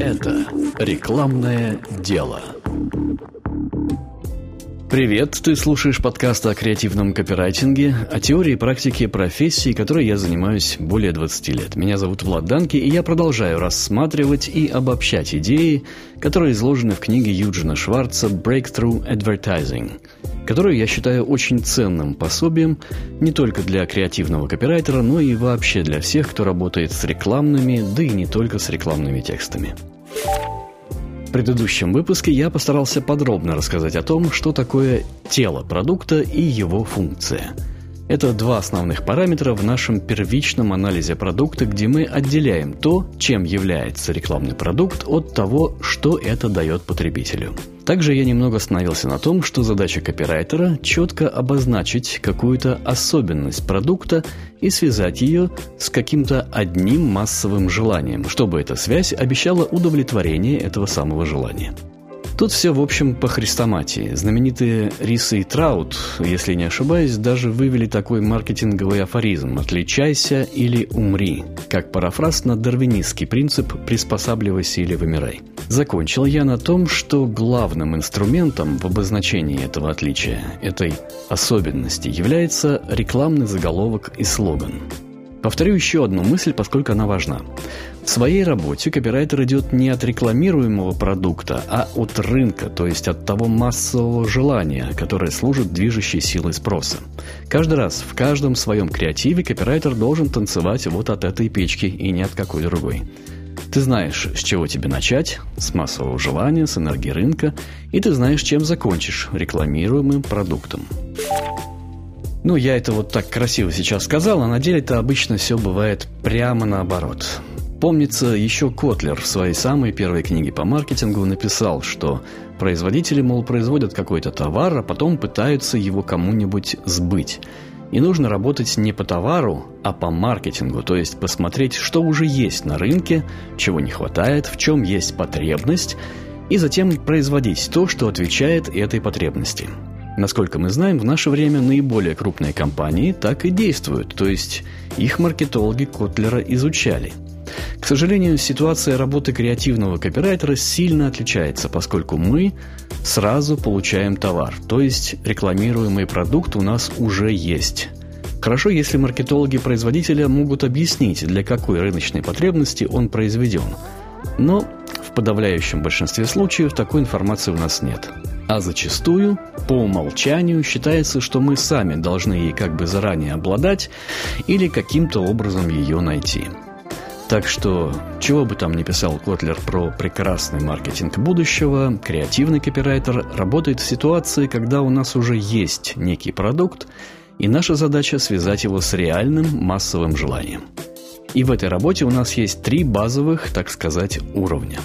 Это рекламное дело. Привет, ты слушаешь подкаст о креативном копирайтинге, о теории и практике профессии, которой я занимаюсь более 20 лет. Меня зовут Влад Данки, и я продолжаю рассматривать и обобщать идеи, которые изложены в книге Юджина Шварца «Breakthrough Advertising», которую я считаю очень ценным пособием не только для креативного копирайтера, но и вообще для всех, кто работает с рекламными, да и не только с рекламными текстами. В предыдущем выпуске я постарался подробно рассказать о том, что такое тело продукта и его функция. Это два основных параметра в нашем первичном анализе продукта, где мы отделяем то, чем является рекламный продукт, от того, что это дает потребителю. Также я немного остановился на том, что задача копирайтера – четко обозначить какую-то особенность продукта и связать ее с каким-то одним массовым желанием, чтобы эта связь обещала удовлетворение этого самого желания. Тут все, в общем, по хрестоматии. Знаменитые Рисы и Траут, если не ошибаюсь, даже вывели такой маркетинговый афоризм «Отличайся или умри», как парафраз на дарвинистский принцип «приспосабливайся или вымирай». Закончил я на том, что главным инструментом в обозначении этого отличия, этой особенности, является рекламный заголовок и слоган. Повторю еще одну мысль, поскольку она важна. В своей работе копирайтер идет не от рекламируемого продукта, а от рынка, то есть от того массового желания, которое служит движущей силой спроса. Каждый раз, в каждом своем креативе копирайтер должен танцевать вот от этой печки и не от какой другой. Ты знаешь, с чего тебе начать, с массового желания, с энергии рынка, и ты знаешь, чем закончишь рекламируемым продуктом. Ну, я это вот так красиво сейчас сказал, а на деле это обычно все бывает прямо наоборот. Помнится, еще Котлер в своей самой первой книге по маркетингу написал, что производители, мол, производят какой-то товар, а потом пытаются его кому-нибудь сбыть. И нужно работать не по товару, а по маркетингу, то есть посмотреть, что уже есть на рынке, чего не хватает, в чем есть потребность, и затем производить то, что отвечает этой потребности. Насколько мы знаем, в наше время наиболее крупные компании так и действуют, то есть их маркетологи Котлера изучали – к сожалению, ситуация работы креативного копирайтера сильно отличается, поскольку мы сразу получаем товар, то есть рекламируемый продукт у нас уже есть. Хорошо, если маркетологи производителя могут объяснить, для какой рыночной потребности он произведен. Но в подавляющем большинстве случаев такой информации у нас нет. А зачастую, по умолчанию, считается, что мы сами должны ей как бы заранее обладать или каким-то образом ее найти. Так что, чего бы там ни писал Котлер про прекрасный маркетинг будущего, креативный копирайтер работает в ситуации, когда у нас уже есть некий продукт, и наша задача связать его с реальным массовым желанием. И в этой работе у нас есть три базовых, так сказать, уровня.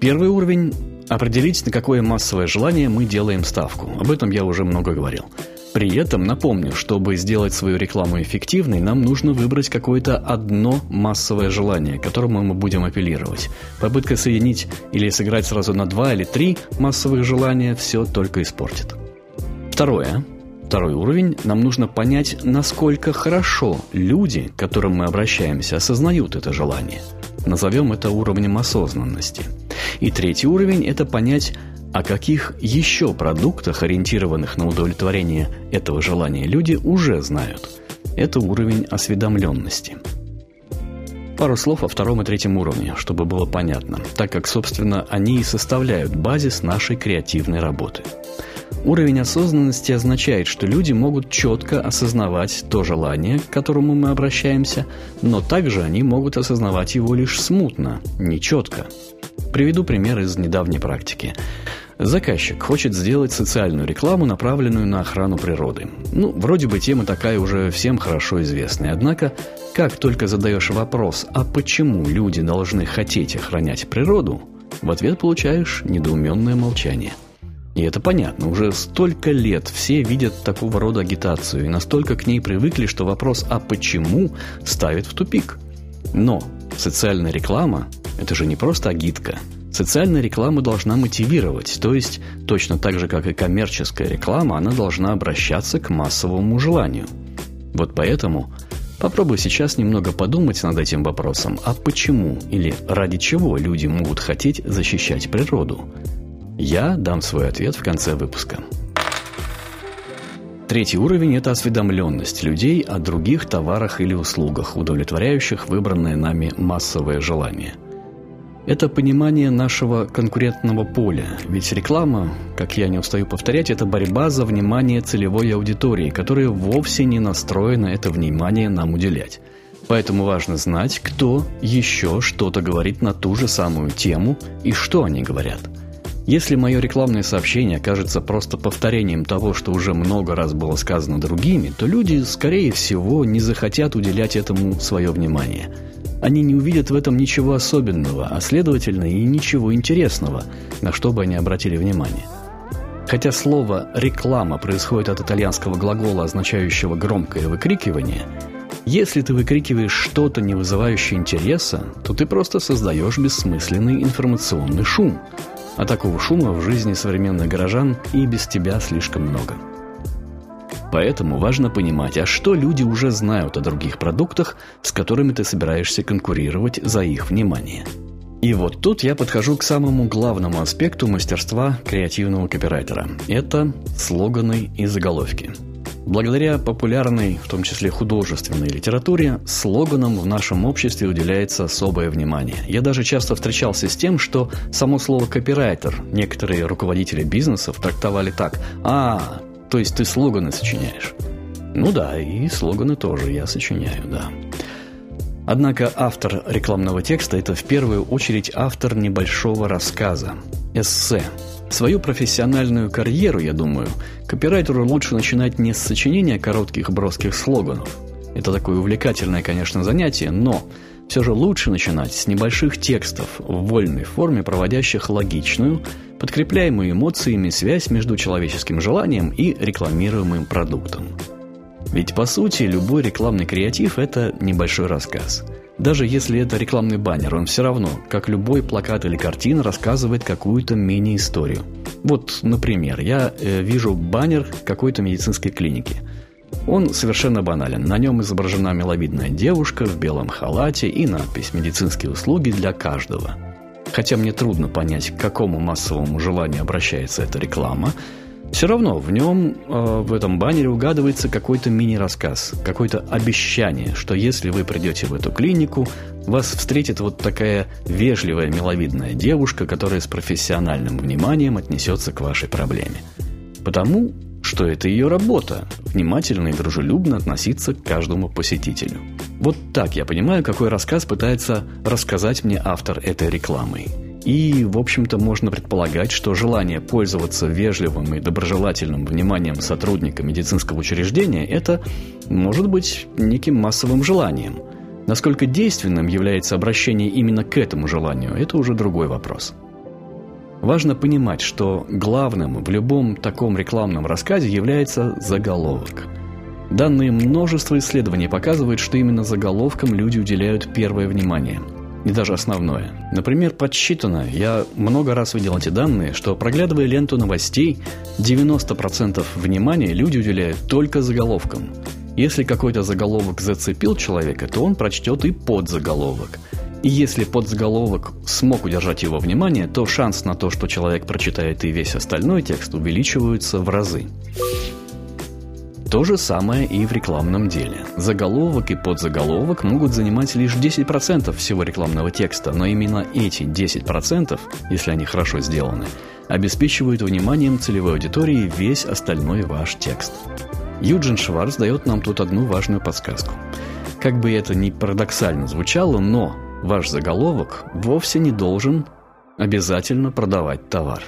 Первый уровень – определить, на какое массовое желание мы делаем ставку. Об этом я уже много говорил – при этом напомню, чтобы сделать свою рекламу эффективной, нам нужно выбрать какое-то одно массовое желание, к которому мы будем апеллировать. Попытка соединить или сыграть сразу на два или три массовых желания все только испортит. Второе. Второй уровень. Нам нужно понять, насколько хорошо люди, к которым мы обращаемся, осознают это желание. Назовем это уровнем осознанности. И третий уровень – это понять, о каких еще продуктах, ориентированных на удовлетворение этого желания, люди уже знают. Это уровень осведомленности. Пару слов о втором и третьем уровне, чтобы было понятно, так как, собственно, они и составляют базис нашей креативной работы. Уровень осознанности означает, что люди могут четко осознавать то желание, к которому мы обращаемся, но также они могут осознавать его лишь смутно, нечетко. Приведу пример из недавней практики. Заказчик хочет сделать социальную рекламу, направленную на охрану природы. Ну, вроде бы тема такая уже всем хорошо известная. Однако, как только задаешь вопрос, а почему люди должны хотеть охранять природу, в ответ получаешь недоуменное молчание. И это понятно, уже столько лет все видят такого рода агитацию и настолько к ней привыкли, что вопрос «а почему?» ставит в тупик. Но социальная реклама – это же не просто агитка – Социальная реклама должна мотивировать, то есть точно так же, как и коммерческая реклама, она должна обращаться к массовому желанию. Вот поэтому Попробуй сейчас немного подумать над этим вопросом, а почему или ради чего люди могут хотеть защищать природу? Я дам свой ответ в конце выпуска. Третий уровень – это осведомленность людей о других товарах или услугах, удовлетворяющих выбранное нами массовое желание. Это понимание нашего конкурентного поля, ведь реклама, как я не устаю повторять, это борьба за внимание целевой аудитории, которая вовсе не настроена это внимание нам уделять. Поэтому важно знать, кто еще что-то говорит на ту же самую тему и что они говорят. Если мое рекламное сообщение окажется просто повторением того, что уже много раз было сказано другими, то люди, скорее всего, не захотят уделять этому свое внимание – они не увидят в этом ничего особенного, а следовательно и ничего интересного, на что бы они обратили внимание. Хотя слово «реклама» происходит от итальянского глагола, означающего «громкое выкрикивание», если ты выкрикиваешь что-то, не вызывающее интереса, то ты просто создаешь бессмысленный информационный шум. А такого шума в жизни современных горожан и без тебя слишком много. Поэтому важно понимать, а что люди уже знают о других продуктах, с которыми ты собираешься конкурировать за их внимание. И вот тут я подхожу к самому главному аспекту мастерства креативного копирайтера. Это слоганы и заголовки. Благодаря популярной, в том числе художественной литературе, слоганам в нашем обществе уделяется особое внимание. Я даже часто встречался с тем, что само слово «копирайтер» некоторые руководители бизнесов трактовали так «А, то есть ты слоганы сочиняешь? Ну да, и слоганы тоже я сочиняю, да. Однако автор рекламного текста – это в первую очередь автор небольшого рассказа, эссе. Свою профессиональную карьеру, я думаю, копирайтеру лучше начинать не с сочинения коротких броских слоганов. Это такое увлекательное, конечно, занятие, но все же лучше начинать с небольших текстов в вольной форме, проводящих логичную, подкрепляемую эмоциями связь между человеческим желанием и рекламируемым продуктом. Ведь по сути любой рекламный креатив – это небольшой рассказ. Даже если это рекламный баннер, он все равно, как любой плакат или картина, рассказывает какую-то мини-историю. Вот, например, я э, вижу баннер какой-то медицинской клиники. Он совершенно банален. На нем изображена миловидная девушка в белом халате и надпись «Медицинские услуги для каждого». Хотя мне трудно понять, к какому массовому желанию обращается эта реклама, все равно в нем, э, в этом баннере угадывается какой-то мини-рассказ, какое-то обещание, что если вы придете в эту клинику, вас встретит вот такая вежливая, миловидная девушка, которая с профессиональным вниманием отнесется к вашей проблеме. Потому что это ее работа – внимательно и дружелюбно относиться к каждому посетителю. Вот так я понимаю, какой рассказ пытается рассказать мне автор этой рекламы. И, в общем-то, можно предполагать, что желание пользоваться вежливым и доброжелательным вниманием сотрудника медицинского учреждения – это может быть неким массовым желанием. Насколько действенным является обращение именно к этому желанию – это уже другой вопрос. Важно понимать, что главным в любом таком рекламном рассказе является заголовок. Данные множество исследований показывают, что именно заголовкам люди уделяют первое внимание – и даже основное. Например, подсчитано, я много раз видел эти данные, что проглядывая ленту новостей, 90% внимания люди уделяют только заголовкам. Если какой-то заголовок зацепил человека, то он прочтет и подзаголовок – и если подзаголовок смог удержать его внимание, то шанс на то, что человек прочитает и весь остальной текст, увеличиваются в разы. То же самое и в рекламном деле. Заголовок и подзаголовок могут занимать лишь 10% всего рекламного текста, но именно эти 10%, если они хорошо сделаны, обеспечивают вниманием целевой аудитории весь остальной ваш текст. Юджин Шварц дает нам тут одну важную подсказку. Как бы это ни парадоксально звучало, но ваш заголовок вовсе не должен обязательно продавать товар.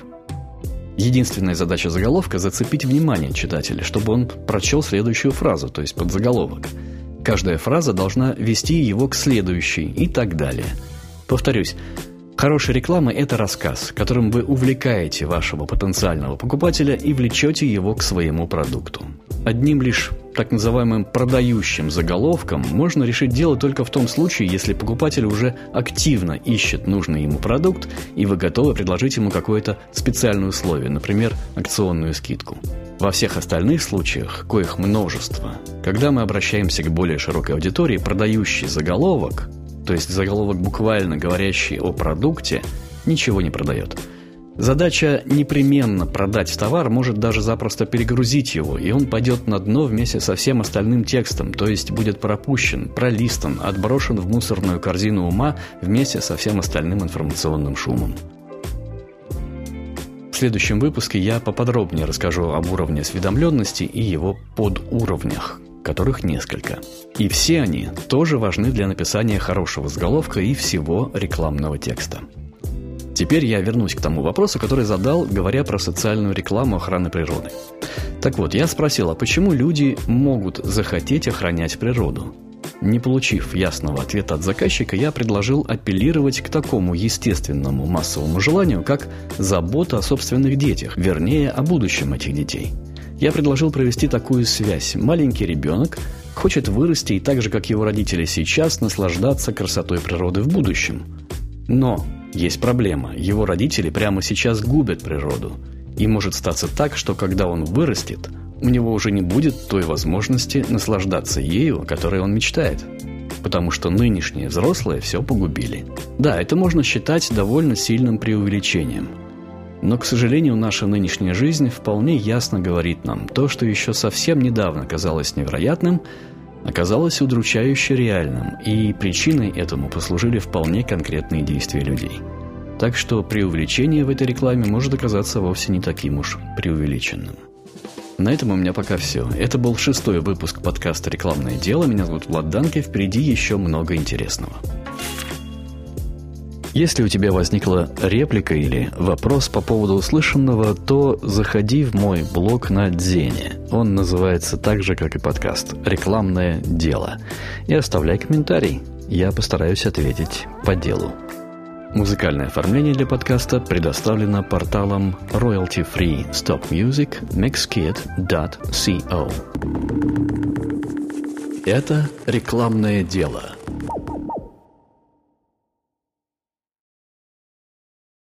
Единственная задача заголовка – зацепить внимание читателя, чтобы он прочел следующую фразу, то есть подзаголовок. Каждая фраза должна вести его к следующей и так далее. Повторюсь, Хорошая реклама – это рассказ, которым вы увлекаете вашего потенциального покупателя и влечете его к своему продукту. Одним лишь так называемым продающим заголовком можно решить дело только в том случае, если покупатель уже активно ищет нужный ему продукт, и вы готовы предложить ему какое-то специальное условие, например, акционную скидку. Во всех остальных случаях, коих множество, когда мы обращаемся к более широкой аудитории, продающий заголовок, то есть заголовок буквально говорящий о продукте, ничего не продает – Задача непременно продать товар может даже запросто перегрузить его, и он пойдет на дно вместе со всем остальным текстом, то есть будет пропущен, пролистан, отброшен в мусорную корзину ума вместе со всем остальным информационным шумом. В следующем выпуске я поподробнее расскажу об уровне осведомленности и его подуровнях, которых несколько. И все они тоже важны для написания хорошего заголовка и всего рекламного текста. Теперь я вернусь к тому вопросу, который задал, говоря про социальную рекламу охраны природы. Так вот, я спросил, а почему люди могут захотеть охранять природу? Не получив ясного ответа от заказчика, я предложил апеллировать к такому естественному массовому желанию, как забота о собственных детях, вернее, о будущем этих детей. Я предложил провести такую связь. Маленький ребенок хочет вырасти и так же, как его родители сейчас, наслаждаться красотой природы в будущем. Но есть проблема. Его родители прямо сейчас губят природу. И может статься так, что когда он вырастет, у него уже не будет той возможности наслаждаться ею, о которой он мечтает. Потому что нынешние взрослые все погубили. Да, это можно считать довольно сильным преувеличением. Но, к сожалению, наша нынешняя жизнь вполне ясно говорит нам, то, что еще совсем недавно казалось невероятным – оказалось удручающе реальным, и причиной этому послужили вполне конкретные действия людей. Так что преувеличение в этой рекламе может оказаться вовсе не таким уж преувеличенным. На этом у меня пока все. Это был шестой выпуск подкаста «Рекламное дело». Меня зовут Влад Данки. Впереди еще много интересного. Если у тебя возникла реплика или вопрос по поводу услышанного, то заходи в мой блог на Дзене. Он называется так же, как и подкаст «Рекламное дело». И оставляй комментарий. Я постараюсь ответить по делу. Музыкальное оформление для подкаста предоставлено порталом royalty free stop music mixkit.co. Это рекламное дело –